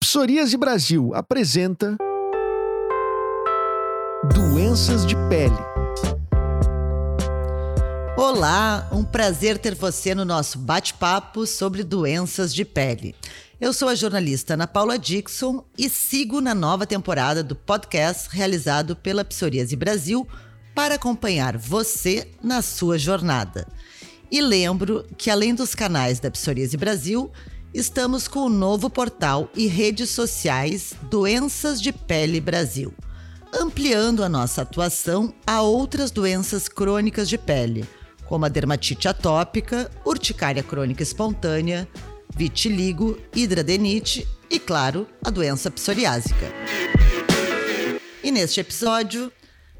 Psoriase Brasil apresenta Doenças de pele. Olá, um prazer ter você no nosso bate-papo sobre doenças de pele. Eu sou a jornalista Ana Paula Dixon e sigo na nova temporada do podcast realizado pela Psoríase Brasil para acompanhar você na sua jornada. E lembro que além dos canais da Psoríase Brasil, estamos com o novo portal e redes sociais Doenças de Pele Brasil, ampliando a nossa atuação a outras doenças crônicas de pele, como a dermatite atópica, urticária crônica espontânea, vitiligo, hidradenite e, claro, a doença psoriásica. E neste episódio,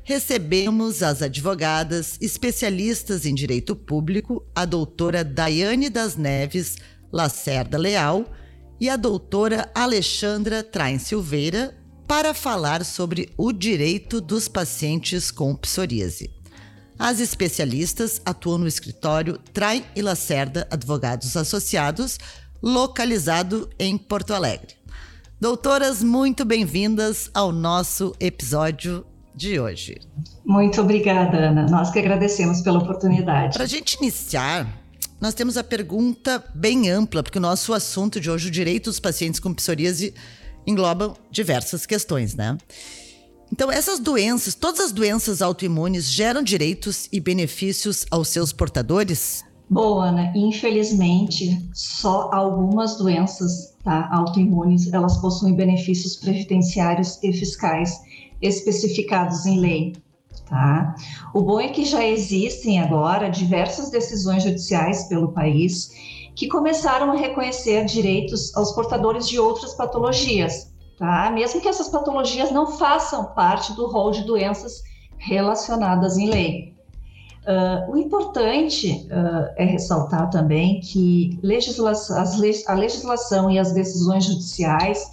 recebemos as advogadas especialistas em direito público, a doutora Daiane das Neves Lacerda Leal e a doutora Alexandra Traem Silveira, para falar sobre o direito dos pacientes com psoríase. As especialistas atuam no escritório Traem e Lacerda Advogados Associados, localizado em Porto Alegre. Doutoras, muito bem-vindas ao nosso episódio de hoje. Muito obrigada, Ana. Nós que agradecemos pela oportunidade. Para a gente iniciar, nós temos a pergunta bem ampla, porque o nosso assunto de hoje, o direito dos pacientes com psoríase, engloba diversas questões, né? Então, essas doenças, todas as doenças autoimunes geram direitos e benefícios aos seus portadores? Bom, Ana, infelizmente, só algumas doenças tá, autoimunes, elas possuem benefícios previdenciários e fiscais especificados em lei. Tá? O bom é que já existem agora diversas decisões judiciais pelo país que começaram a reconhecer direitos aos portadores de outras patologias, tá? mesmo que essas patologias não façam parte do rol de doenças relacionadas em lei. Uh, o importante uh, é ressaltar também que legisla a legislação e as decisões judiciais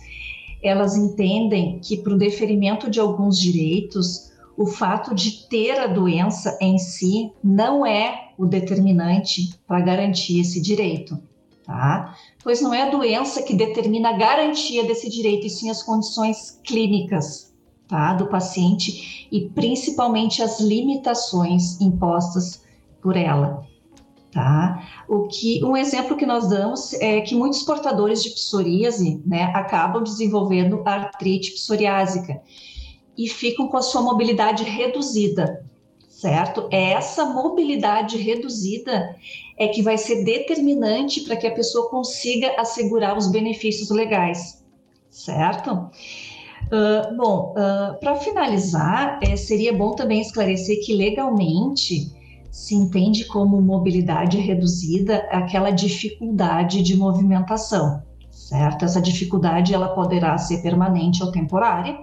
elas entendem que para o deferimento de alguns direitos, o fato de ter a doença em si não é o determinante para garantir esse direito, tá? Pois não é a doença que determina a garantia desse direito, e sim as condições clínicas, tá, do paciente e principalmente as limitações impostas por ela. Tá? O que, um exemplo que nós damos é que muitos portadores de psoríase né, acabam desenvolvendo artrite psoriásica e ficam com a sua mobilidade reduzida, certo? É essa mobilidade reduzida é que vai ser determinante para que a pessoa consiga assegurar os benefícios legais, certo? Uh, bom, uh, para finalizar, é, seria bom também esclarecer que legalmente se entende como mobilidade reduzida aquela dificuldade de movimentação, certo? Essa dificuldade ela poderá ser permanente ou temporária,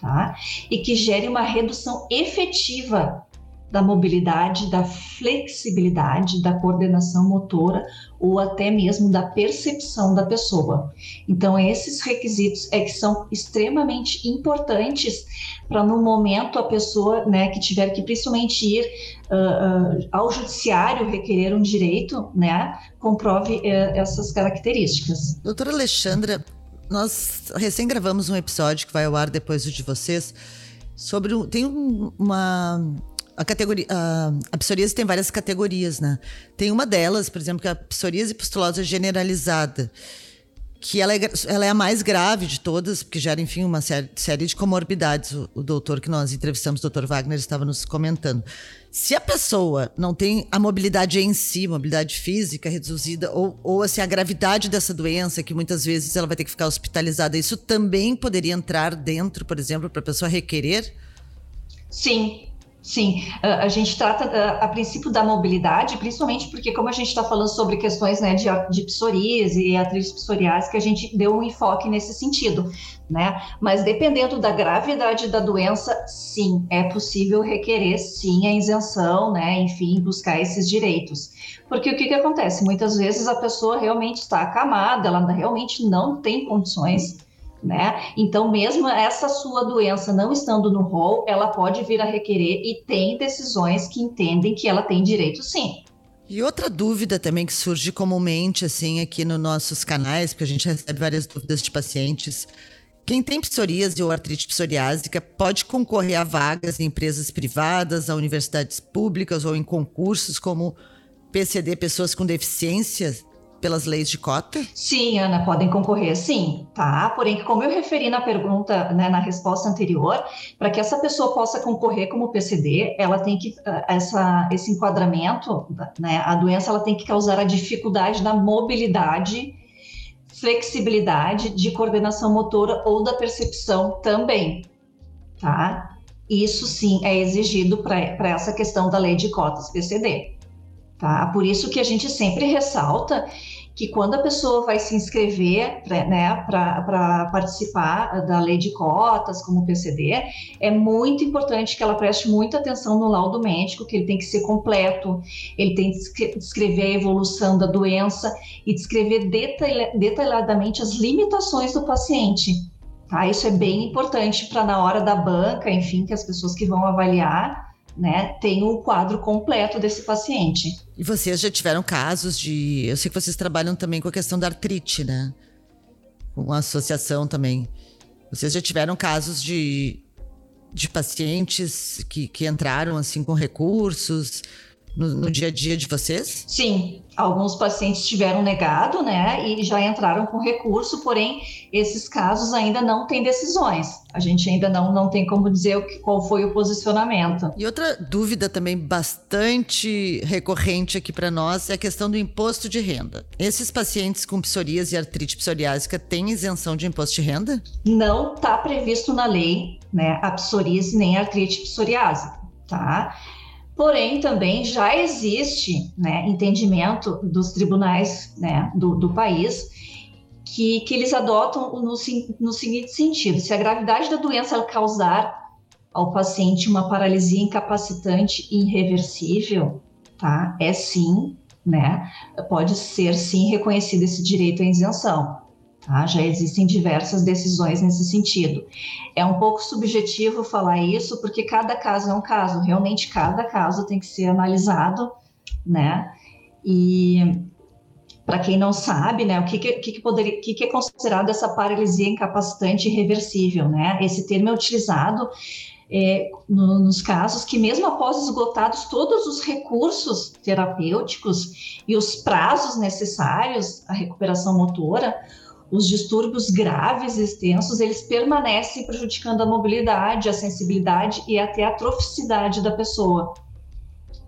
tá? E que gere uma redução efetiva da mobilidade, da flexibilidade, da coordenação motora ou até mesmo da percepção da pessoa. Então, esses requisitos é que são extremamente importantes para no momento a pessoa, né, que tiver que principalmente ir uh, uh, ao judiciário requerer um direito, né, comprove uh, essas características. Doutora Alexandra, nós recém gravamos um episódio que vai ao ar depois do de vocês sobre um, tem um, uma a categoria a, a psoríase tem várias categorias, né? Tem uma delas, por exemplo, que é a psoríase pustulosa generalizada, que ela é, ela é a mais grave de todas, porque gera, enfim, uma série, série de comorbidades. O, o, doutor que nós entrevistamos, o doutor Wagner, estava nos comentando. Se a pessoa não tem a mobilidade em si, mobilidade física reduzida, ou, ou assim, a gravidade dessa doença, que muitas vezes ela vai ter que ficar hospitalizada, isso também poderia entrar dentro, por exemplo, para a pessoa requerer? Sim, Sim, a gente trata a princípio da mobilidade, principalmente porque como a gente está falando sobre questões né, de, de psoríase e atriz psoriase, que a gente deu um enfoque nesse sentido, né? Mas dependendo da gravidade da doença, sim, é possível requerer sim a isenção, né? Enfim, buscar esses direitos. Porque o que, que acontece? Muitas vezes a pessoa realmente está acamada, ela realmente não tem condições né? Então, mesmo essa sua doença não estando no rol, ela pode vir a requerer e tem decisões que entendem que ela tem direito sim. E outra dúvida também que surge comumente assim aqui nos nossos canais, porque a gente recebe várias dúvidas de pacientes. Quem tem psoríase ou artrite psoriásica pode concorrer a vagas em empresas privadas, a universidades públicas ou em concursos como PCD, pessoas com deficiências pelas leis de cota? Sim, Ana, podem concorrer, sim, tá? Porém, como eu referi na pergunta, né, na resposta anterior, para que essa pessoa possa concorrer como PCD, ela tem que eh, essa esse enquadramento, né, a doença ela tem que causar a dificuldade da mobilidade, flexibilidade, de coordenação motora ou da percepção também, tá? Isso sim é exigido para essa questão da lei de cotas PCD. Tá? Por isso que a gente sempre ressalta que quando a pessoa vai se inscrever né, para participar da lei de cotas como PCD, é muito importante que ela preste muita atenção no laudo médico, que ele tem que ser completo, ele tem que descrever a evolução da doença e descrever detalhadamente as limitações do paciente. Tá? Isso é bem importante para na hora da banca, enfim, que as pessoas que vão avaliar né, tem o quadro completo desse paciente. E vocês já tiveram casos de. Eu sei que vocês trabalham também com a questão da artrite, né? Com a associação também. Vocês já tiveram casos de, de pacientes que, que entraram assim com recursos no, no, dia a dia de vocês? Sim, alguns pacientes tiveram negado, né, e já entraram com recurso, porém, esses casos ainda não têm decisões. A gente ainda não, não tem como dizer o que, qual foi o posicionamento. E outra dúvida também bastante recorrente aqui para nós é a questão do imposto de renda. Esses pacientes com psoríase e artrite psoriásica têm isenção de imposto de renda? Não está previsto na lei, né, a psoríase nem a artrite psoriásica, tá? Porém, também já existe né, entendimento dos tribunais né, do, do país que, que eles adotam no, no seguinte sentido: se a gravidade da doença causar ao paciente uma paralisia incapacitante irreversível, tá? É sim, né? Pode ser sim reconhecido esse direito à isenção. Tá? Já existem diversas decisões nesse sentido. É um pouco subjetivo falar isso, porque cada caso é um caso, realmente cada caso tem que ser analisado, né? E para quem não sabe, né, o que, que, que, poderia, que, que é considerado essa paralisia incapacitante irreversível, né? Esse termo é utilizado é, no, nos casos que, mesmo após esgotados todos os recursos terapêuticos e os prazos necessários à recuperação motora, os distúrbios graves e extensos, eles permanecem prejudicando a mobilidade, a sensibilidade e até a troficidade da pessoa.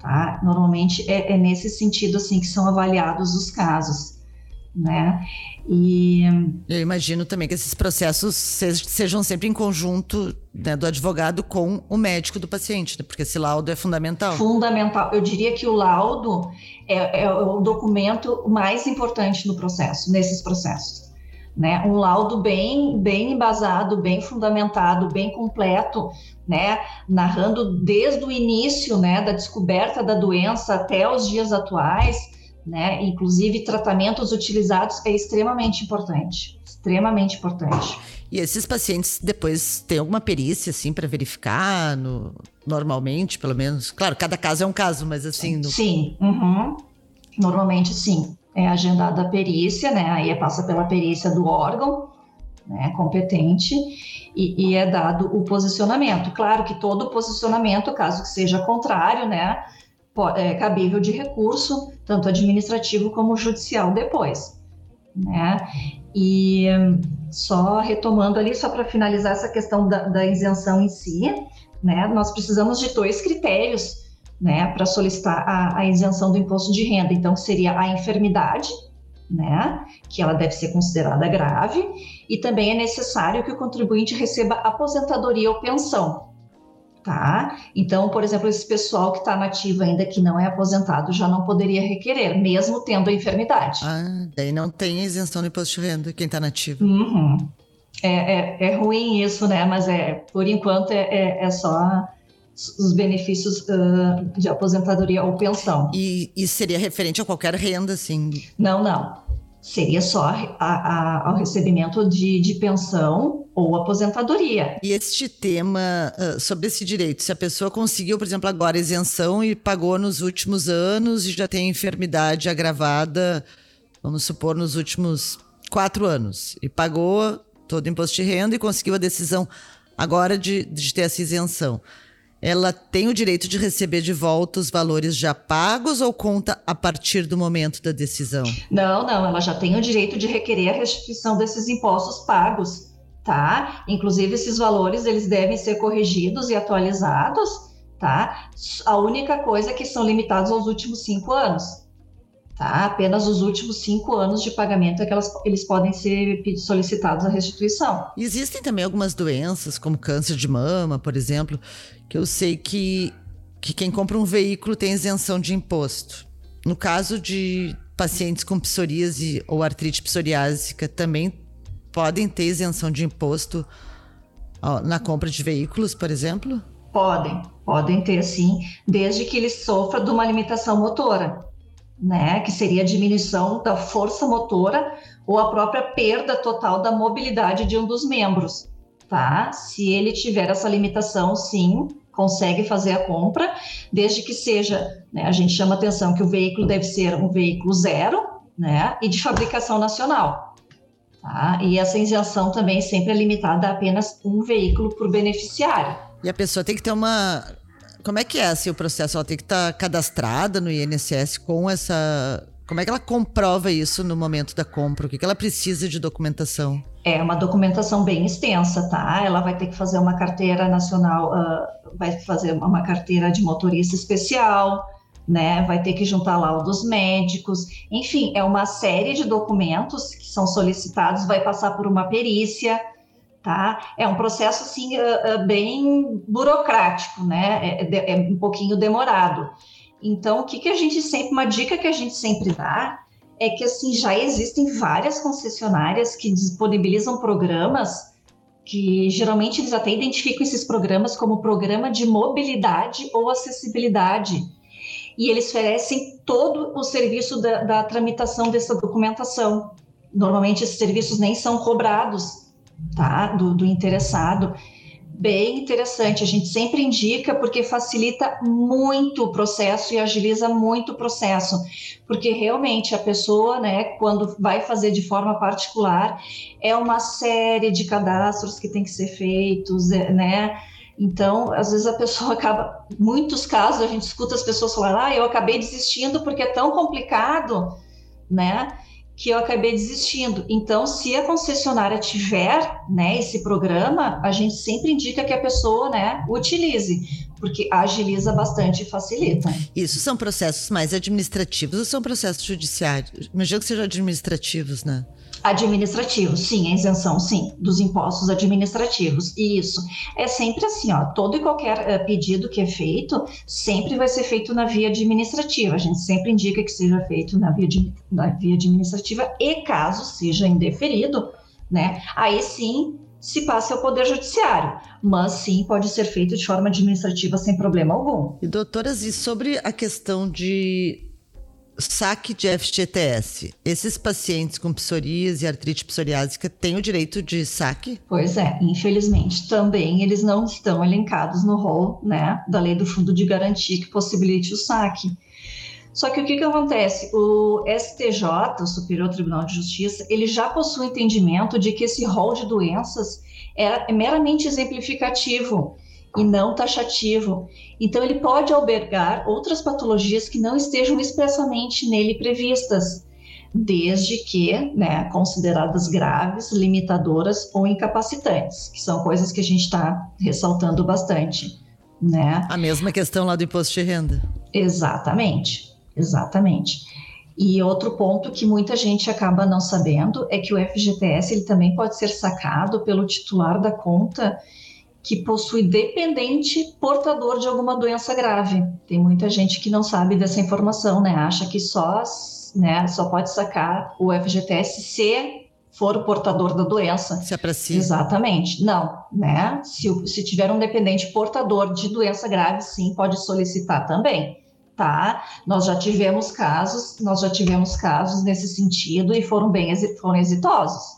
Tá? Normalmente é, é nesse sentido assim que são avaliados os casos, né? E eu imagino também que esses processos sejam sempre em conjunto né, do advogado com o médico do paciente, né? porque esse laudo é fundamental. Fundamental. Eu diria que o laudo é, é o documento mais importante no processo, nesses processos né? Um laudo bem, bem embasado, bem fundamentado, bem completo, né? Narrando desde o início, né, da descoberta da doença até os dias atuais, né? Inclusive tratamentos utilizados é extremamente importante, extremamente importante. E esses pacientes depois têm alguma perícia assim para verificar, no, normalmente, pelo menos. Claro, cada caso é um caso, mas assim. No... Sim, uhum. normalmente sim é agendada a perícia, né? Aí passa pela perícia do órgão, né, competente e, e, é dado o posicionamento. Claro que todo posicionamento, caso que seja contrário, né, é cabível de recurso, tanto administrativo como judicial depois, né? E só retomando ali, só para finalizar essa questão da, da isenção em si, né, nós precisamos de dois critérios né, para solicitar a, a, isenção do imposto de renda. Então, seria a enfermidade, né, que ela deve ser considerada grave, e também é necessário que o contribuinte receba aposentadoria ou pensão. tá? Então, por exemplo, esse pessoal que está nativo ainda que não é aposentado já não poderia requerer, mesmo tendo a enfermidade. Ah, daí não tem isenção do imposto de renda quem está nativo. Uhum. É, é, é, ruim isso, né? Mas é por enquanto é, é, é só os benefícios uh, de aposentadoria ou pensão. E, e, seria referente a qualquer renda, sim? Não, não. Seria só a, a, ao recebimento de, de pensão ou aposentadoria. E este tema uh, sobre esse direito, se a pessoa conseguiu, por exemplo, agora isenção e pagou nos últimos anos e já tem enfermidade agravada, vamos supor, nos últimos quatro anos, e pagou todo o imposto de renda e conseguiu a decisão agora de, de ter essa isenção ela tem o direito de receber de volta os valores já pagos ou conta a partir do momento da decisão? Não, não, ela já tem o direito de requerer a restituição desses impostos pagos, tá? Inclusive esses valores eles devem ser corrigidos e atualizados, tá? A única coisa é que são limitados aos últimos cinco anos. Tá? Apenas os últimos cinco anos de pagamento é que elas, eles podem ser solicitados a restituição. Existem também algumas doenças, como câncer de mama, por exemplo, que eu sei que, que quem compra um veículo tem isenção de imposto. No caso de pacientes com psoríase ou artrite psoriásica, também podem ter isenção de imposto na compra de veículos, por exemplo? Podem, podem ter sim, desde que eles sofram de uma limitação motora né, que seria a diminuição da força motora ou a própria perda total da mobilidade de um dos membros, tá? Se ele tiver essa limitação, sim, consegue fazer a compra, desde que seja, né, a gente chama atenção que o veículo deve ser um veículo zero, né, e de fabricação nacional. Tá? E essa isenção também sempre é limitada a apenas um veículo por beneficiário. E a pessoa tem que ter uma como é que é assim, o processo? Ela tem que estar tá cadastrada no INSS com essa. Como é que ela comprova isso no momento da compra? O que, que ela precisa de documentação? É uma documentação bem extensa, tá? Ela vai ter que fazer uma carteira nacional, uh, vai fazer uma carteira de motorista especial, né? Vai ter que juntar laudos médicos, enfim, é uma série de documentos que são solicitados, vai passar por uma perícia, tá? É um processo assim bem burocrático, né? É, é, é, um pouquinho demorado. Então, o que, que a gente sempre, uma dica que a gente sempre dá é que assim já existem várias concessionárias que disponibilizam programas que geralmente eles até identificam esses programas como programa de mobilidade ou acessibilidade. E eles oferecem todo o serviço da, da tramitação dessa documentação. Normalmente esses serviços nem são cobrados, tá? Do, do interessado. Bem interessante, a gente sempre indica porque facilita muito o processo e agiliza muito o processo, porque realmente a pessoa, né, quando vai fazer de forma particular, é uma série de cadastros que tem que ser feitos, é, né? Então, às vezes a pessoa acaba, muitos casos a gente escuta as pessoas falar, ah, eu acabei desistindo porque é tão complicado, né? Que eu acabei desistindo. Então, se a concessionária tiver, né, esse programa, a gente sempre indica que a pessoa, né, utilize, porque agiliza bastante e facilita. Isso são processos mais administrativos ou são processos judiciários? Imagino que sejam administrativos, né? Administrativos, sim, a isenção, sim, dos impostos administrativos. Isso. É sempre assim, ó, todo e qualquer uh, pedido que é feito, sempre vai ser feito na via administrativa. A gente sempre indica que seja feito na via, de, na via administrativa e caso seja indeferido, né, aí sim se passa ao Poder Judiciário, mas sim pode ser feito de forma administrativa sem problema algum. E doutoras, e sobre a questão de saque de FGTS. Esses pacientes com psoríase e artrite psoriásica têm o direito de saque? Pois é, infelizmente também eles não estão elencados no rol né, da lei do fundo de garantia que possibilite o saque. Só que o que, que acontece? O STJ, o Superior Tribunal de Justiça, ele já possui entendimento de que esse rol de doenças é meramente exemplificativo e não taxativo. Então, ele pode albergar outras patologias que não estejam expressamente nele previstas, desde que né, consideradas graves, limitadoras ou incapacitantes, que são coisas que a gente está ressaltando bastante. Né? A mesma questão lá do imposto de renda. Exatamente, exatamente. E outro ponto que muita gente acaba não sabendo é que o FGTS ele também pode ser sacado pelo titular da conta que possui dependente portador de alguma doença grave. Tem muita gente que não sabe dessa informação, né? Acha que só, né, só pode sacar o FGTS se for o portador da doença. Se é para si. Exatamente. Não, né? Se, se tiver um dependente portador de doença grave, sim, pode solicitar também. Tá? Nós já tivemos casos, nós já tivemos casos nesse sentido e foram bem foram exitosos.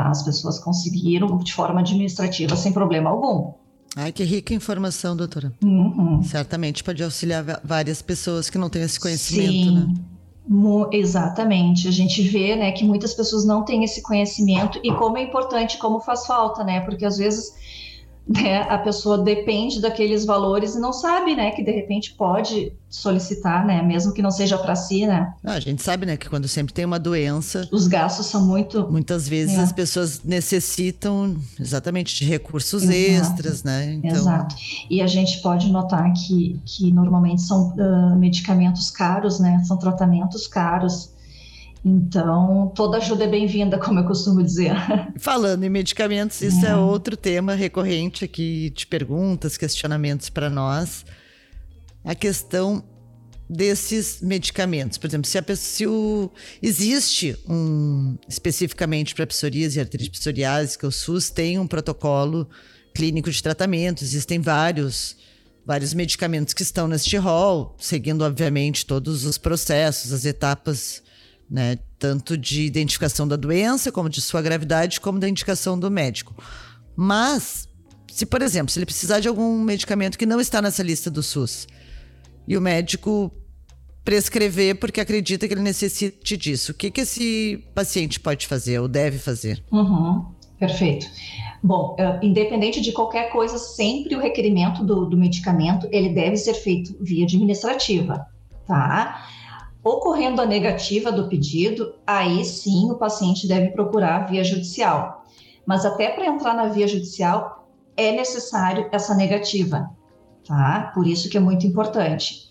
Tá? As pessoas conseguiram de forma administrativa sem problema algum. Ai, que rica informação, doutora. Uhum. Certamente pode auxiliar várias pessoas que não têm esse conhecimento, Sim. né? Exatamente, a gente vê, né, que muitas pessoas não têm esse conhecimento e como é importante, como faz falta, né, porque às vezes né, a pessoa depende daqueles valores e não sabe, né, que de repente pode solicitar, né, mesmo que não seja para si, né. Ah, a gente sabe, né, que quando sempre tem uma doença, os gastos são muito. Muitas vezes é. as pessoas necessitam exatamente de recursos Exato. extras, né. Então... Exato. E a gente pode notar que, que normalmente são uh, medicamentos caros, né, são tratamentos caros. Então, toda ajuda é bem-vinda, como eu costumo dizer. Falando em medicamentos, isso é, é outro tema recorrente aqui de perguntas, questionamentos para nós. A questão desses medicamentos. Por exemplo, se, a se o, existe um especificamente para psoríase e artrite psoriásica, que o SUS tem um protocolo clínico de tratamento, existem vários vários medicamentos que estão neste rol, seguindo obviamente todos os processos, as etapas né? Tanto de identificação da doença, como de sua gravidade, como da indicação do médico. Mas, se, por exemplo, se ele precisar de algum medicamento que não está nessa lista do SUS, e o médico prescrever porque acredita que ele necessite disso, o que, que esse paciente pode fazer ou deve fazer? Uhum, perfeito. Bom, uh, independente de qualquer coisa, sempre o requerimento do, do medicamento ele deve ser feito via administrativa, tá? Ocorrendo a negativa do pedido, aí sim o paciente deve procurar via judicial. Mas até para entrar na via judicial é necessário essa negativa, tá? Por isso que é muito importante.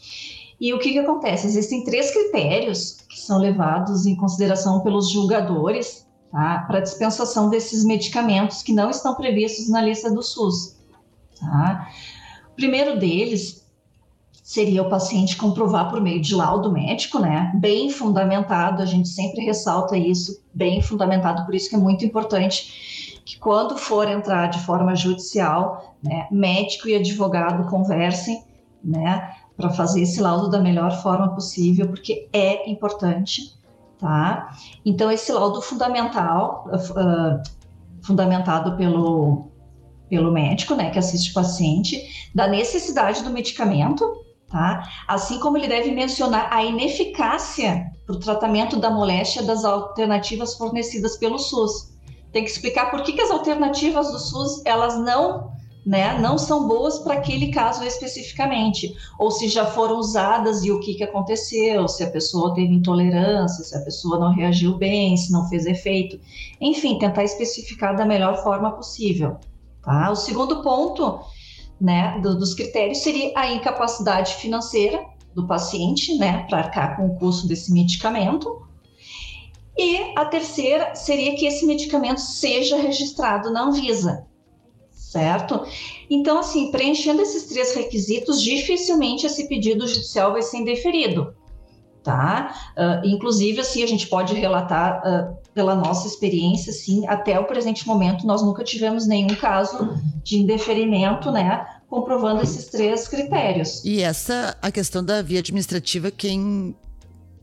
E o que, que acontece? Existem três critérios que são levados em consideração pelos julgadores tá? para dispensação desses medicamentos que não estão previstos na lista do SUS. Tá? O primeiro deles seria o paciente comprovar por meio de laudo médico, né? Bem fundamentado, a gente sempre ressalta isso, bem fundamentado, por isso que é muito importante que quando for entrar de forma judicial, né, médico e advogado conversem, né, para fazer esse laudo da melhor forma possível, porque é importante, tá? Então esse laudo fundamental, uh, fundamentado pelo pelo médico, né, que assiste o paciente, da necessidade do medicamento, Tá? Assim como ele deve mencionar a ineficácia para o tratamento da moléstia das alternativas fornecidas pelo SUS. Tem que explicar por que, que as alternativas do SUS elas não, né, não são boas para aquele caso especificamente, ou se já foram usadas e o que, que aconteceu, se a pessoa teve intolerância, se a pessoa não reagiu bem, se não fez efeito, enfim, tentar especificar da melhor forma possível. Tá? O segundo ponto né, do, dos critérios seria a incapacidade financeira do paciente, né, para arcar com o custo desse medicamento. E a terceira seria que esse medicamento seja registrado na Anvisa, certo? Então, assim, preenchendo esses três requisitos, dificilmente esse pedido judicial vai ser indeferido, tá? Uh, inclusive, assim, a gente pode relatar uh, pela nossa experiência, sim, até o presente momento nós nunca tivemos nenhum caso de indeferimento, né, comprovando esses três critérios. E essa, a questão da via administrativa, quem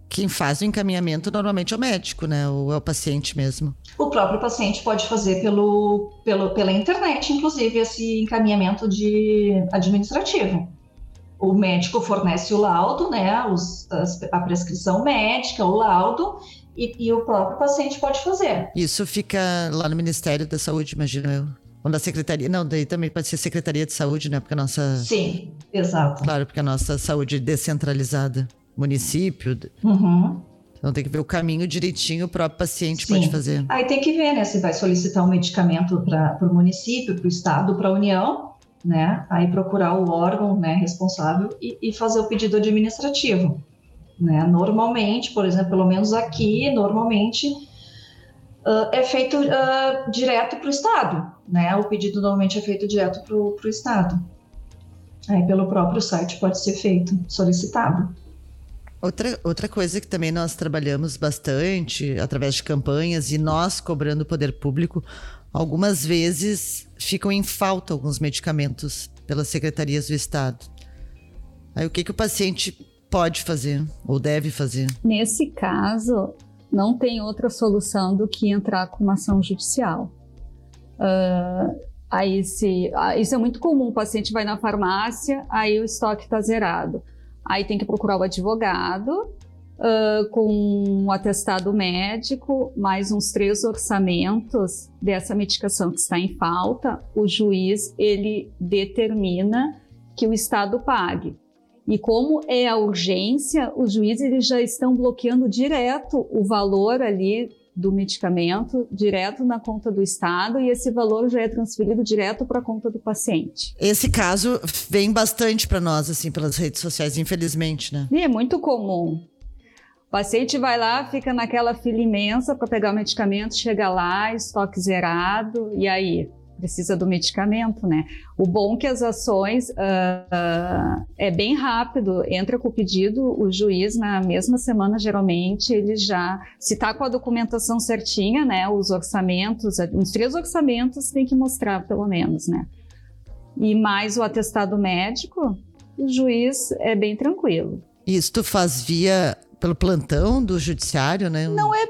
quem faz o encaminhamento normalmente é o médico, né? Ou é o paciente mesmo? O próprio paciente pode fazer pelo, pelo, pela internet, inclusive, esse encaminhamento de administrativo o médico fornece o laudo, né, os, a prescrição médica, o laudo, e, e, o próprio paciente pode fazer. Isso fica lá no Ministério da Saúde, imagino eu. Ou na Secretaria. Não, daí também pode ser Secretaria de Saúde, né? Porque a nossa. Sim, exato. Claro, porque a nossa saúde é descentralizada. Município. Uhum. Então tem que ver o caminho direitinho o próprio paciente Sim. pode fazer. Aí tem que ver, né? Se vai solicitar um medicamento para o município, para o estado, para a União, né? Aí procurar o órgão né, responsável e, e fazer o pedido administrativo. Né? Normalmente, por exemplo, pelo menos aqui, normalmente uh, é feito uh, direto para o Estado, né? O pedido normalmente é feito direto para o Estado. Aí pelo próprio site pode ser feito, solicitado. Outra, outra coisa que também nós trabalhamos bastante através de campanhas e nós cobrando o poder público, algumas vezes ficam em falta alguns medicamentos pelas secretarias do Estado. Aí o que, que o paciente pode fazer ou deve fazer? Nesse caso, não tem outra solução do que entrar com uma ação judicial. Uh, aí se, uh, isso é muito comum, o paciente vai na farmácia, aí o estoque está zerado. Aí tem que procurar o advogado uh, com um atestado médico, mais uns três orçamentos dessa medicação que está em falta. O juiz ele determina que o Estado pague. E como é a urgência, os juízes eles já estão bloqueando direto o valor ali do medicamento direto na conta do Estado e esse valor já é transferido direto para a conta do paciente. Esse caso vem bastante para nós, assim, pelas redes sociais, infelizmente, né? E é muito comum. O paciente vai lá, fica naquela fila imensa para pegar o medicamento, chega lá, estoque zerado, e aí? Precisa do medicamento, né? O bom é que as ações uh, uh, é bem rápido, entra com o pedido, o juiz na mesma semana geralmente ele já se está com a documentação certinha, né? Os orçamentos, uns três orçamentos tem que mostrar pelo menos, né? E mais o atestado médico, o juiz é bem tranquilo. Isso tu faz via pelo plantão do judiciário, né? Não é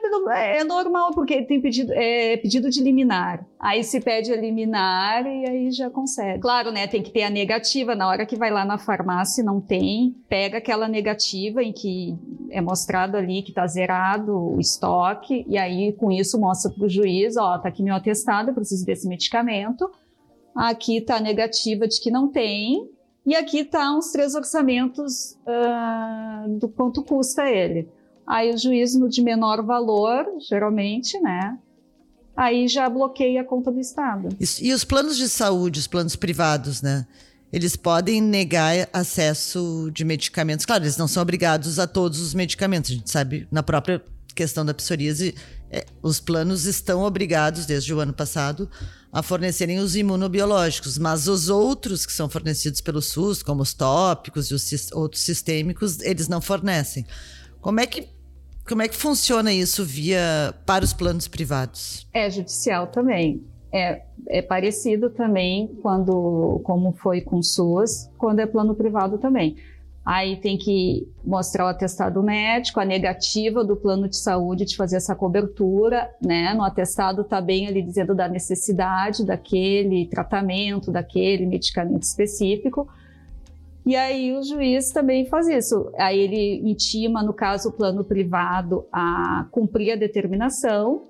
é normal porque tem pedido é pedido de liminar. Aí se pede a liminar e aí já consegue. Claro, né? Tem que ter a negativa na hora que vai lá na farmácia não tem, pega aquela negativa em que é mostrado ali que está zerado o estoque e aí com isso mostra para o juiz, ó, tá aqui meu atestado, eu preciso desse medicamento. Aqui está a negativa de que não tem, e aqui tá uns três orçamentos uh, do quanto custa ele. Aí o juiz no de menor valor, geralmente, né? Aí já bloqueia a conta do Estado. E os planos de saúde, os planos privados, né? Eles podem negar acesso de medicamentos. Claro, eles não são obrigados a todos os medicamentos. A gente sabe, na própria questão da psoríase, é, os planos estão obrigados, desde o ano passado, a fornecerem os imunobiológicos, mas os outros que são fornecidos pelo SUS, como os tópicos e os outros sistêmicos, eles não fornecem. Como é que como é que funciona isso via para os planos privados? É judicial também. É, é parecido também quando como foi com SUS, quando é plano privado também. Aí tem que mostrar o atestado médico, a negativa do plano de saúde de fazer essa cobertura, né? No atestado está bem ali dizendo da necessidade daquele tratamento, daquele medicamento específico. E aí o juiz também faz isso. Aí ele intima, no caso, o plano privado a cumprir a determinação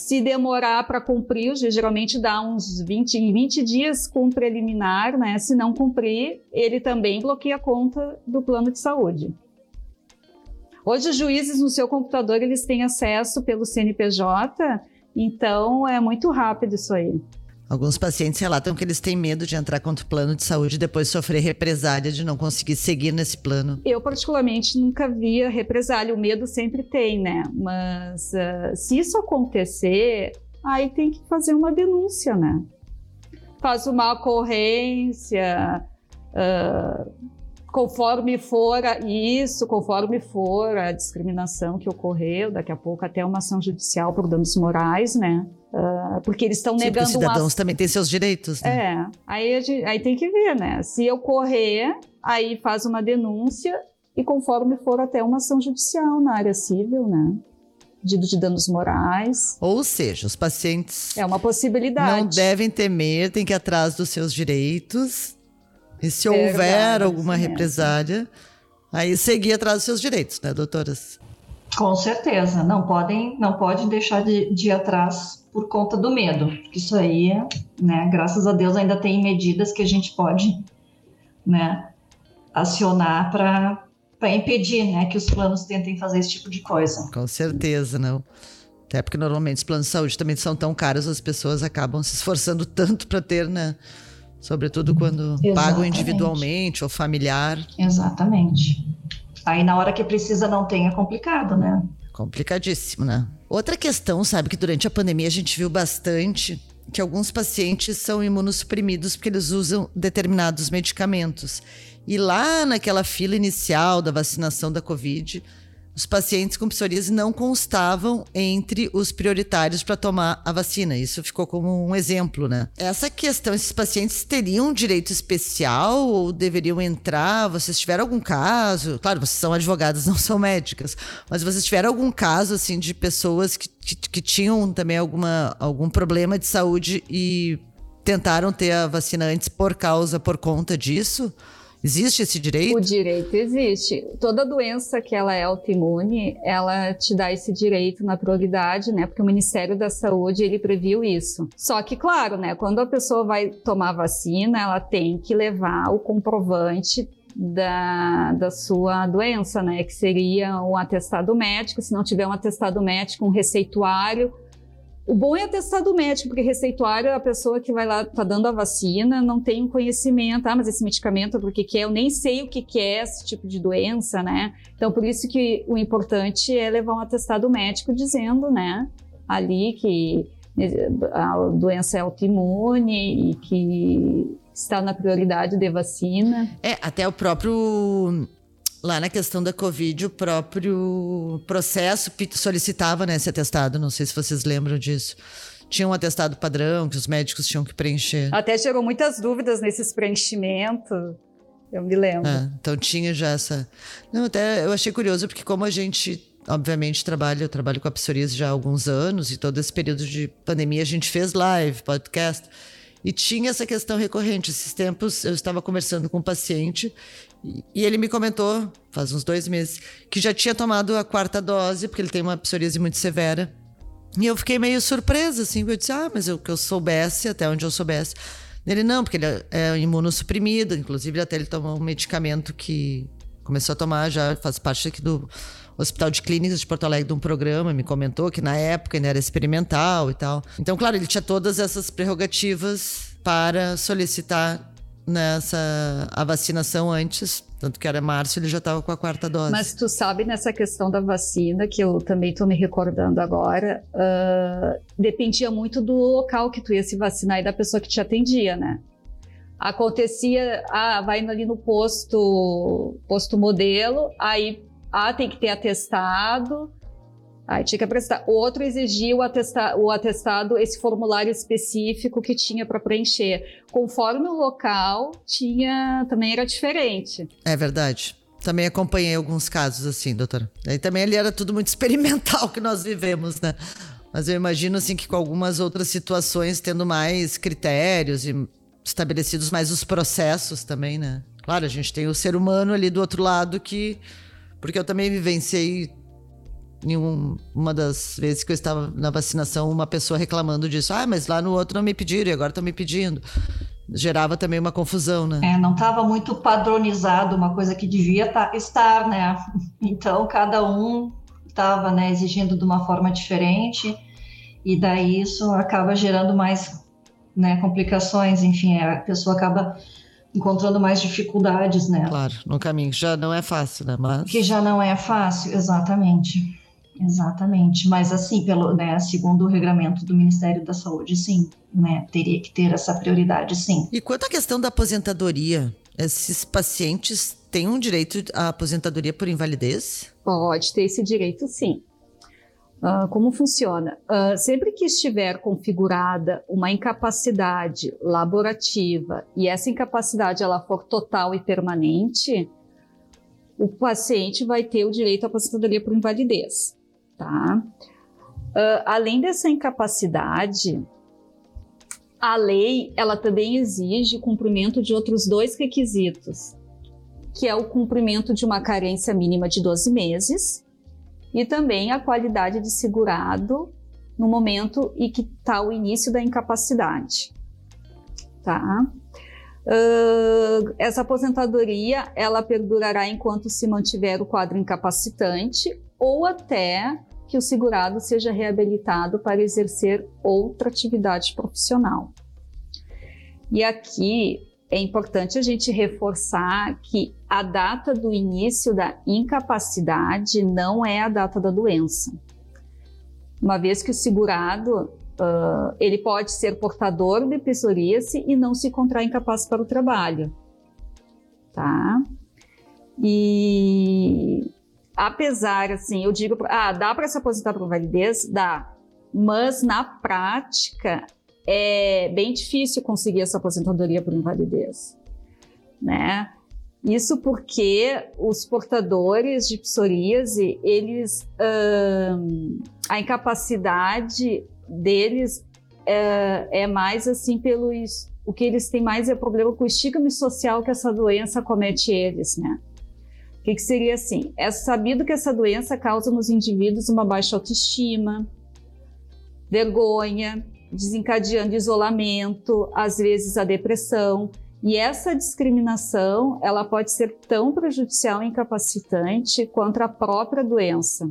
se demorar para cumprir, geralmente dá uns 20, em 20 dias com preliminar, né? Se não cumprir, ele também bloqueia a conta do plano de saúde. Hoje os juízes no seu computador eles têm acesso pelo CNPJ, então é muito rápido isso aí. Alguns pacientes relatam que eles têm medo de entrar contra o plano de saúde e depois sofrer represália de não conseguir seguir nesse plano. Eu, particularmente, nunca via represália. O medo sempre tem, né? Mas uh, se isso acontecer, aí tem que fazer uma denúncia, né? Faz uma ocorrência. Uh, conforme for isso, conforme for a discriminação que ocorreu, daqui a pouco até uma ação judicial por danos morais, né? Uh, porque eles estão negando... Os cidadãos também têm seus direitos, né? É, aí, aí tem que ver, né? Se ocorrer, aí faz uma denúncia e conforme for até uma ação judicial na área civil, né? Pedido de danos morais. Ou seja, os pacientes... É uma possibilidade. Não devem temer, têm que ir atrás dos seus direitos. E se houver verdade, alguma represália, aí seguir atrás dos seus direitos, né, doutoras? Com certeza, não podem, não pode deixar de, de ir atrás por conta do medo, porque isso aí, né, graças a Deus ainda tem medidas que a gente pode, né, acionar para para impedir, né, que os planos tentem fazer esse tipo de coisa. Com certeza, não. Até porque normalmente os planos de saúde também são tão caros, as pessoas acabam se esforçando tanto para ter, né, sobretudo quando Exatamente. pagam individualmente ou familiar. Exatamente. Aí na hora que precisa não tem é complicado, né? complicadíssimo, né? Outra questão, sabe, que durante a pandemia a gente viu bastante que alguns pacientes são imunossuprimidos porque eles usam determinados medicamentos. E lá naquela fila inicial da vacinação da Covid, os pacientes com psoríase não constavam entre os prioritários para tomar a vacina. Isso ficou como um exemplo, né? Essa questão, esses pacientes teriam direito especial ou deveriam entrar? Vocês tiveram algum caso? Claro, vocês são advogadas, não são médicas, mas vocês tiveram algum caso assim de pessoas que, que, que tinham também alguma, algum problema de saúde e tentaram ter a vacina antes por causa, por conta disso? Existe esse direito? O direito existe. Toda doença que ela é autoimune, ela te dá esse direito na prioridade, né? Porque o Ministério da Saúde, ele previu isso. Só que, claro, né? Quando a pessoa vai tomar vacina, ela tem que levar o comprovante da, da sua doença, né? Que seria um atestado médico. Se não tiver um atestado médico, um receituário o bom é atestado médico, porque receituário é a pessoa que vai lá, tá dando a vacina, não tem um conhecimento, ah, mas esse medicamento, por que que é? Eu nem sei o que que é esse tipo de doença, né? Então, por isso que o importante é levar um atestado médico dizendo, né, ali que a doença é autoimune e que está na prioridade de vacina. É, até o próprio Lá na questão da Covid, o próprio processo solicitava né, esse atestado. Não sei se vocês lembram disso. Tinha um atestado padrão que os médicos tinham que preencher. Até gerou muitas dúvidas nesses preenchimentos. Eu me lembro. É, então tinha já essa. Não, até eu achei curioso, porque como a gente obviamente trabalha, eu trabalho com a psoríase já há alguns anos, e todo esse período de pandemia a gente fez live, podcast. E tinha essa questão recorrente. Esses tempos eu estava conversando com um paciente e ele me comentou, faz uns dois meses, que já tinha tomado a quarta dose, porque ele tem uma psoríase muito severa. E eu fiquei meio surpresa, assim, eu disse, ah, mas eu, que eu soubesse, até onde eu soubesse. Ele, não, porque ele é, é imunossuprimido, inclusive até ele tomou um medicamento que começou a tomar, já faz parte aqui do Hospital de Clínicas de Porto Alegre, de um programa, me comentou que na época ainda era experimental e tal. Então, claro, ele tinha todas essas prerrogativas para solicitar nessa a vacinação antes, tanto que era março, ele já estava com a quarta dose. Mas tu sabe nessa questão da vacina, que eu também estou me recordando agora, uh, dependia muito do local que tu ia se vacinar e da pessoa que te atendia, né? Acontecia, ah, vai ali no posto, posto modelo, aí, ah, tem que ter atestado, Aí tinha que apresentar. Outro exigia o, atesta o atestado, esse formulário específico que tinha para preencher. Conforme o local, tinha também era diferente. É verdade. Também acompanhei alguns casos assim, doutora. Aí também ali era tudo muito experimental que nós vivemos, né? Mas eu imagino assim que com algumas outras situações tendo mais critérios e estabelecidos mais os processos também, né? Claro, a gente tem o ser humano ali do outro lado que porque eu também vivenciei em um, uma das vezes que eu estava na vacinação, uma pessoa reclamando disso. Ah, mas lá no outro não me pediram e agora estão me pedindo. Gerava também uma confusão, né? É, não estava muito padronizado, uma coisa que devia tá, estar, né? Então, cada um estava né, exigindo de uma forma diferente, e daí isso acaba gerando mais né, complicações, enfim, a pessoa acaba encontrando mais dificuldades, né? Claro, no caminho, já não é fácil, né? Mas... Que já não é fácil, exatamente. Exatamente, mas assim, pelo, né, segundo o regramento do Ministério da Saúde, sim, né, teria que ter essa prioridade, sim. E quanto à questão da aposentadoria, esses pacientes têm um direito à aposentadoria por invalidez? Pode ter esse direito, sim. Uh, como funciona? Uh, sempre que estiver configurada uma incapacidade laborativa e essa incapacidade ela for total e permanente, o paciente vai ter o direito à aposentadoria por invalidez tá? Uh, além dessa incapacidade, a lei ela também exige o cumprimento de outros dois requisitos, que é o cumprimento de uma carência mínima de 12 meses e também a qualidade de segurado no momento em que está o início da incapacidade, tá? Uh, essa aposentadoria ela perdurará enquanto se mantiver o quadro incapacitante ou até que o segurado seja reabilitado para exercer outra atividade profissional. E aqui é importante a gente reforçar que a data do início da incapacidade não é a data da doença. Uma vez que o segurado uh, ele pode ser portador de psoríase e não se encontrar incapaz para o trabalho, tá? E apesar, assim, eu digo, ah, dá para se aposentar por validez? Dá. Mas na prática é bem difícil conseguir essa aposentadoria por invalidez, né? Isso porque os portadores de psoríase, eles, hum, a incapacidade deles é, é, mais assim pelos, o que eles têm mais é problema com o estigma social que essa doença comete eles, né? O que, que seria assim? É sabido que essa doença causa nos indivíduos uma baixa autoestima, vergonha, desencadeando isolamento, às vezes a depressão. E essa discriminação, ela pode ser tão prejudicial e incapacitante quanto a própria doença.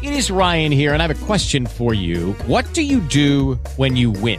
It is Ryan here and I have a question for you. What do you do when you win?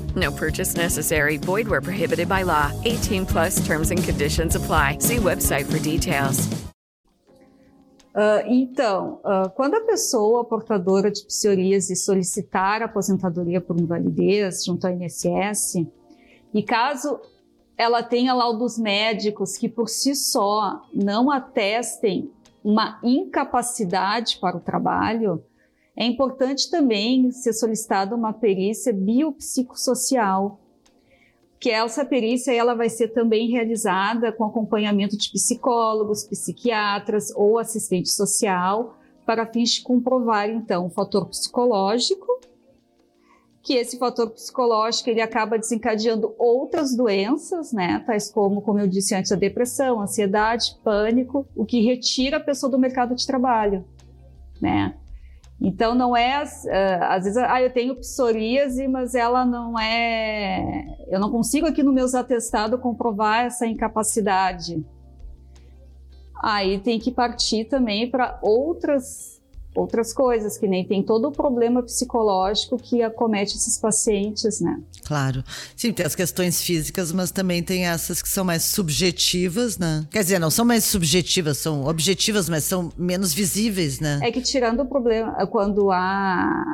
No purchase necessary. Void where prohibited by law. 18 plus terms and conditions apply. See website for details. Uh, então, uh, quando a pessoa portadora de psoríase solicitar aposentadoria por invalidez junto ao INSS, e caso ela tenha laudos médicos que por si só não atestem uma incapacidade para o trabalho, é importante também ser solicitada uma perícia biopsicossocial que essa perícia ela vai ser também realizada com acompanhamento de psicólogos, psiquiatras ou assistente social, para fins de comprovar então o fator psicológico, que esse fator psicológico ele acaba desencadeando outras doenças, né, tais como, como eu disse antes, a depressão, ansiedade, pânico, o que retira a pessoa do mercado de trabalho, né? Então não é, uh, às vezes, ah, eu tenho psoríase, mas ela não é, eu não consigo aqui no meus atestados comprovar essa incapacidade. Aí tem que partir também para outras outras coisas, que nem tem todo o problema psicológico que acomete esses pacientes, né? Claro. Sim, tem as questões físicas, mas também tem essas que são mais subjetivas, né? Quer dizer, não são mais subjetivas, são objetivas, mas são menos visíveis, né? É que tirando o problema, quando há,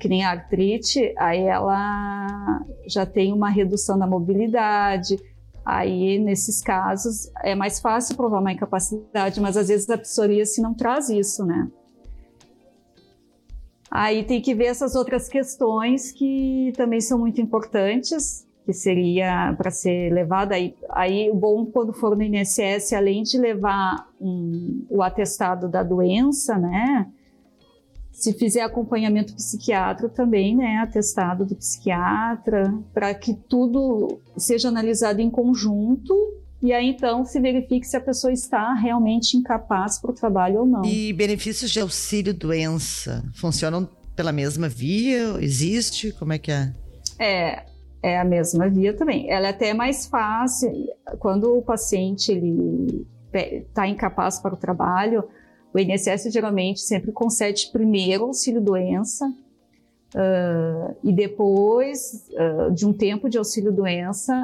que nem a artrite, aí ela já tem uma redução da mobilidade, Aí, nesses casos, é mais fácil provar uma incapacidade, mas às vezes a psoríase não traz isso, né? Aí tem que ver essas outras questões que também são muito importantes, que seria para ser levada aí, aí o bom quando for no INSS, além de levar um, o atestado da doença, né? Se fizer acompanhamento psiquiátrico também, né, atestado do psiquiatra, para que tudo seja analisado em conjunto e aí então se verifique se a pessoa está realmente incapaz para o trabalho ou não. E benefícios de auxílio doença funcionam pela mesma via? Existe? Como é que é? É, é a mesma via também. Ela é até mais fácil quando o paciente ele está incapaz para o trabalho o INSS geralmente sempre concede primeiro auxílio-doença uh, e depois uh, de um tempo de auxílio-doença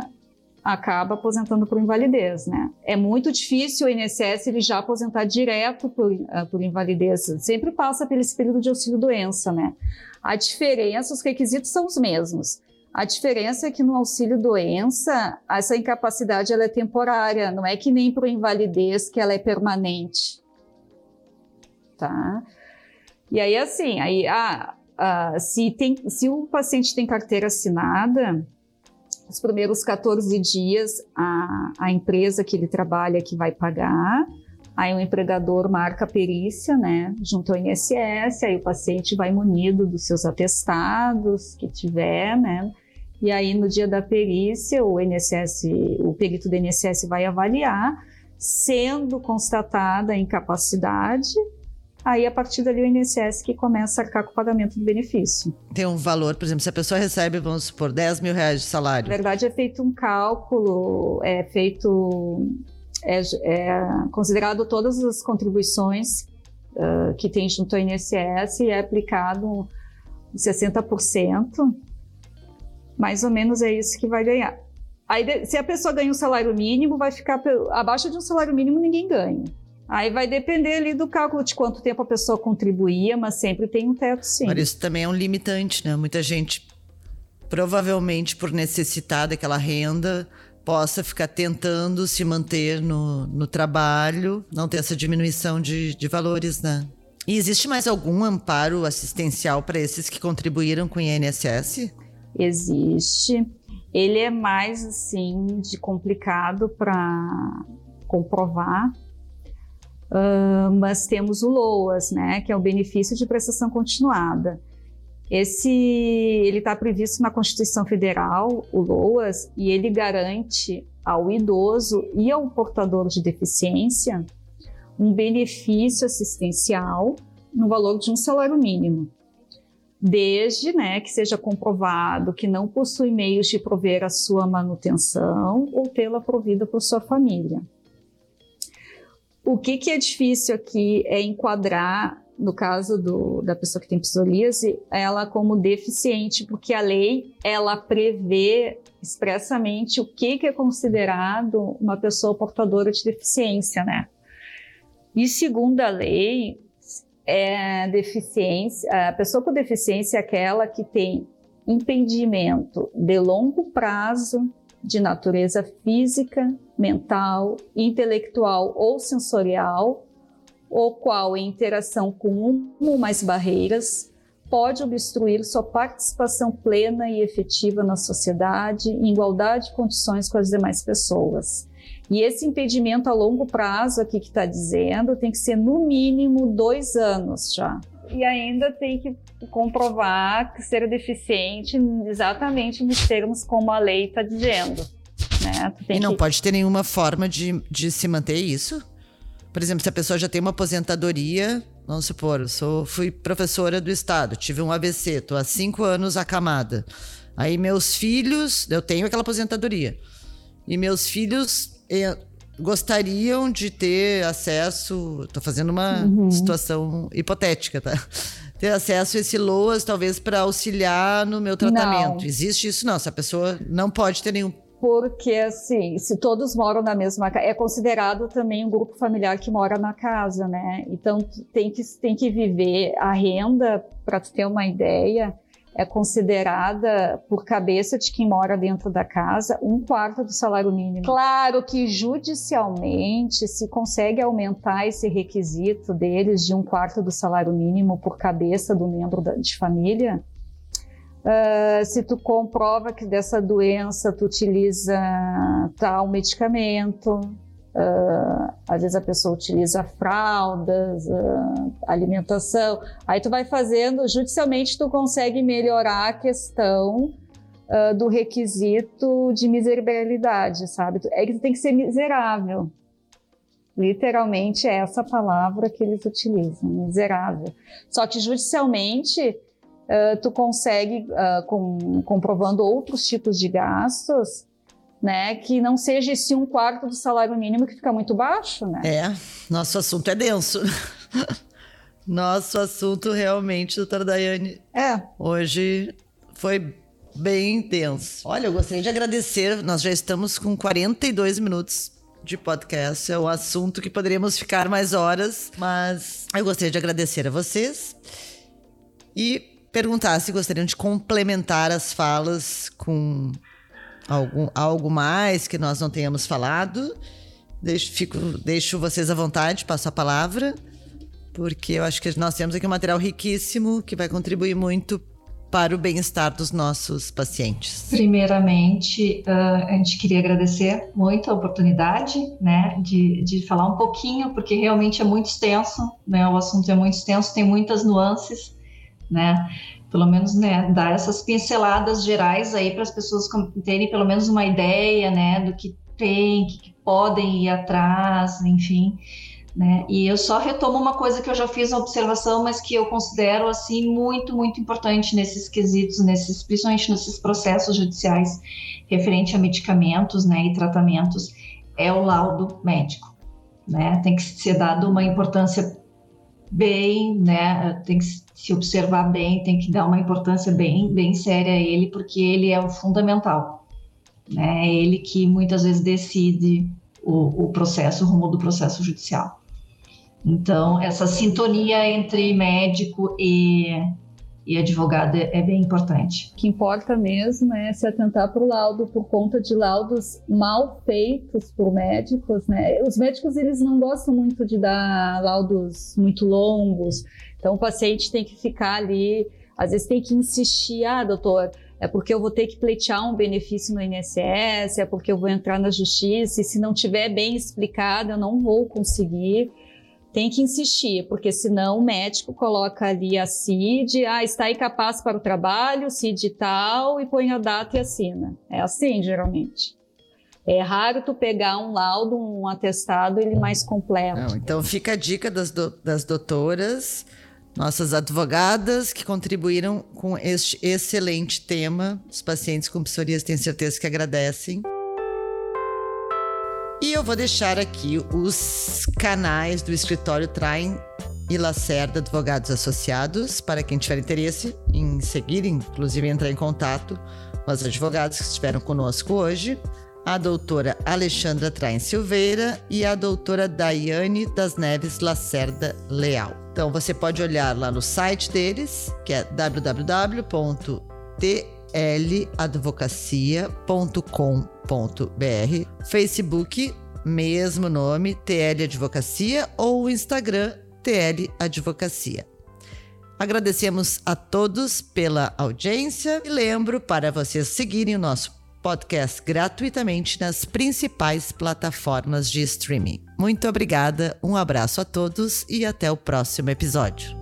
acaba aposentando por invalidez, né? É muito difícil o INSS ele já aposentar direto por, uh, por invalidez, sempre passa pelo período de auxílio-doença, né? A diferença, os requisitos são os mesmos. A diferença é que no auxílio-doença, essa incapacidade ela é temporária, não é que nem para invalidez que ela é permanente tá? E aí, assim, aí, ah, uh, se, tem, se o paciente tem carteira assinada, os primeiros 14 dias a, a empresa que ele trabalha que vai pagar, aí o empregador marca a perícia, né, junto ao INSS, aí o paciente vai munido dos seus atestados que tiver, né, e aí no dia da perícia o INSS, o perito do INSS vai avaliar, sendo constatada a incapacidade, Aí, a partir dali, o INSS que começa a arcar com o pagamento do benefício. Tem um valor, por exemplo, se a pessoa recebe, vamos supor, 10 mil reais de salário. Na verdade, é feito um cálculo, é feito. É, é considerado todas as contribuições uh, que tem junto ao INSS e é aplicado 60%. Mais ou menos é isso que vai ganhar. Aí, se a pessoa ganha um salário mínimo, vai ficar abaixo de um salário mínimo, ninguém ganha. Aí vai depender ali do cálculo de quanto tempo a pessoa contribuía, mas sempre tem um teto sim. Mas isso também é um limitante, né? Muita gente, provavelmente por necessitar daquela renda, possa ficar tentando se manter no, no trabalho, não ter essa diminuição de, de valores, né? E existe mais algum amparo assistencial para esses que contribuíram com o INSS? Existe. Ele é mais assim de complicado para comprovar, Uh, mas temos o LOAS, né, que é o benefício de prestação continuada. Esse ele está previsto na Constituição Federal, o LOAS, e ele garante ao idoso e ao portador de deficiência um benefício assistencial no valor de um salário mínimo, desde né, que seja comprovado que não possui meios de prover a sua manutenção ou tê-la provida por sua família. O que, que é difícil aqui é enquadrar, no caso do, da pessoa que tem psoríase, ela como deficiente, porque a lei ela prevê expressamente o que, que é considerado uma pessoa portadora de deficiência, né? E segundo a lei, é deficiência, a pessoa com deficiência é aquela que tem impedimento de longo prazo de natureza física, mental, intelectual ou sensorial, o qual, em interação com uma ou mais barreiras, pode obstruir sua participação plena e efetiva na sociedade, em igualdade de condições com as demais pessoas. E esse impedimento a longo prazo, aqui que está dizendo, tem que ser no mínimo dois anos já. E ainda tem que comprovar que ser deficiente exatamente nos termos como a lei está dizendo. Né? e não que... pode ter nenhuma forma de, de se manter isso? Por exemplo, se a pessoa já tem uma aposentadoria, vamos supor, eu sou, fui professora do estado, tive um AVC, estou há cinco anos acamada. Aí meus filhos, eu tenho aquela aposentadoria. E meus filhos eh, gostariam de ter acesso. Estou fazendo uma uhum. situação hipotética, tá? Ter acesso a esse LOAS, talvez para auxiliar no meu tratamento. Não. Existe isso? Não. Se a pessoa não pode ter nenhum porque assim, se todos moram na mesma casa, é considerado também um grupo familiar que mora na casa, né? Então tem que, tem que viver a renda, para ter uma ideia, é considerada por cabeça de quem mora dentro da casa um quarto do salário mínimo. Claro que judicialmente se consegue aumentar esse requisito deles de um quarto do salário mínimo por cabeça do membro de família, Uh, se tu comprova que dessa doença tu utiliza tal medicamento, uh, às vezes a pessoa utiliza fraldas, uh, alimentação, aí tu vai fazendo, judicialmente tu consegue melhorar a questão do requisito de miserabilidade, sabe? É que tu tem que ser miserável. Literalmente é essa palavra que eles utilizam, miserável. Só que judicialmente uh, tu consegue, uh, com, comprovando outros tipos de gastos, né, que não seja esse um quarto do salário mínimo que fica muito baixo, né? É, nosso assunto é denso. nosso assunto realmente, doutora Daiane, é. hoje foi bem denso. Olha, eu gostaria de agradecer, nós já estamos com 42 minutos de podcast. É um assunto que poderíamos ficar mais horas, mas eu gostaria de agradecer a vocês e perguntar se gostariam de complementar as falas com algum, algo mais que nós não tenhamos falado. Deixo, fico, deixo vocês à vontade, passo a palavra. porque eu acho que nós temos aqui um material riquíssimo que vai contribuir muito para o bem-estar dos nossos pacientes. Primeiramente, uh, a gente queria agradecer muito a oportunidade, né, de, de falar um pouquinho, porque realmente é muito extenso, né, o assunto é muito extenso, tem muitas nuances, né, pelo menos, né, dar essas pinceladas gerais aí para as pessoas terem pelo menos uma ideia, né, do que tem, que, podem ir atrás, enfim. Né? E eu só retomo uma coisa que eu já fiz uma observação, mas que eu considero assim muito, muito importante nesses quesitos, nesses, principalmente nesses processos judiciais referente a medicamentos, né, e tratamentos, é o laudo médico, né? Tem que ser dado uma importância bem, né? Tem que se observar bem, tem que dar uma importância bem, bem séria a ele, porque ele é o fundamental? É ele que muitas vezes decide o, o processo, o rumo do processo judicial. Então, essa sintonia entre médico e, e advogado é, é bem importante. O que importa mesmo é se atentar para o laudo por conta de laudos mal feitos por médicos, né? Os médicos eles não gostam muito de dar laudos muito longos, então o paciente tem que ficar ali, às vezes tem que insistir, ah, doutor, é porque eu vou ter que pleitear um benefício no INSS, é porque eu vou entrar na justiça, e se não tiver bem explicado, eu não vou conseguir tem que insistir, porque senão o médico coloca ali a CID, ah, está incapaz para o trabalho, CID tal, e põe a data e assina. É assim, geralmente. É raro tu pegar um laudo, um atestado, ele mais completo. Não, então fica a dica das, do, das doutoras, nossas advogadas que contribuíram com este excelente tema. Os pacientes com psoríase têm certeza que agradecem. E eu vou deixar aqui os canais do escritório Traem e Lacerda Advogados Associados para quem tiver interesse em seguir, inclusive entrar em contato com as advogadas que estiveram conosco hoje, a doutora Alexandra Traem Silveira e a doutora Daiane das Neves Lacerda Leal. Então você pode olhar lá no site deles, que é www.tladvocacia.com TL Facebook, mesmo nome, TL Advocacia, ou Instagram, TL Advocacia. Agradecemos a todos pela audiência e lembro para vocês seguirem o nosso podcast gratuitamente nas principais plataformas de streaming. Muito obrigada, um abraço a todos e até o próximo episódio.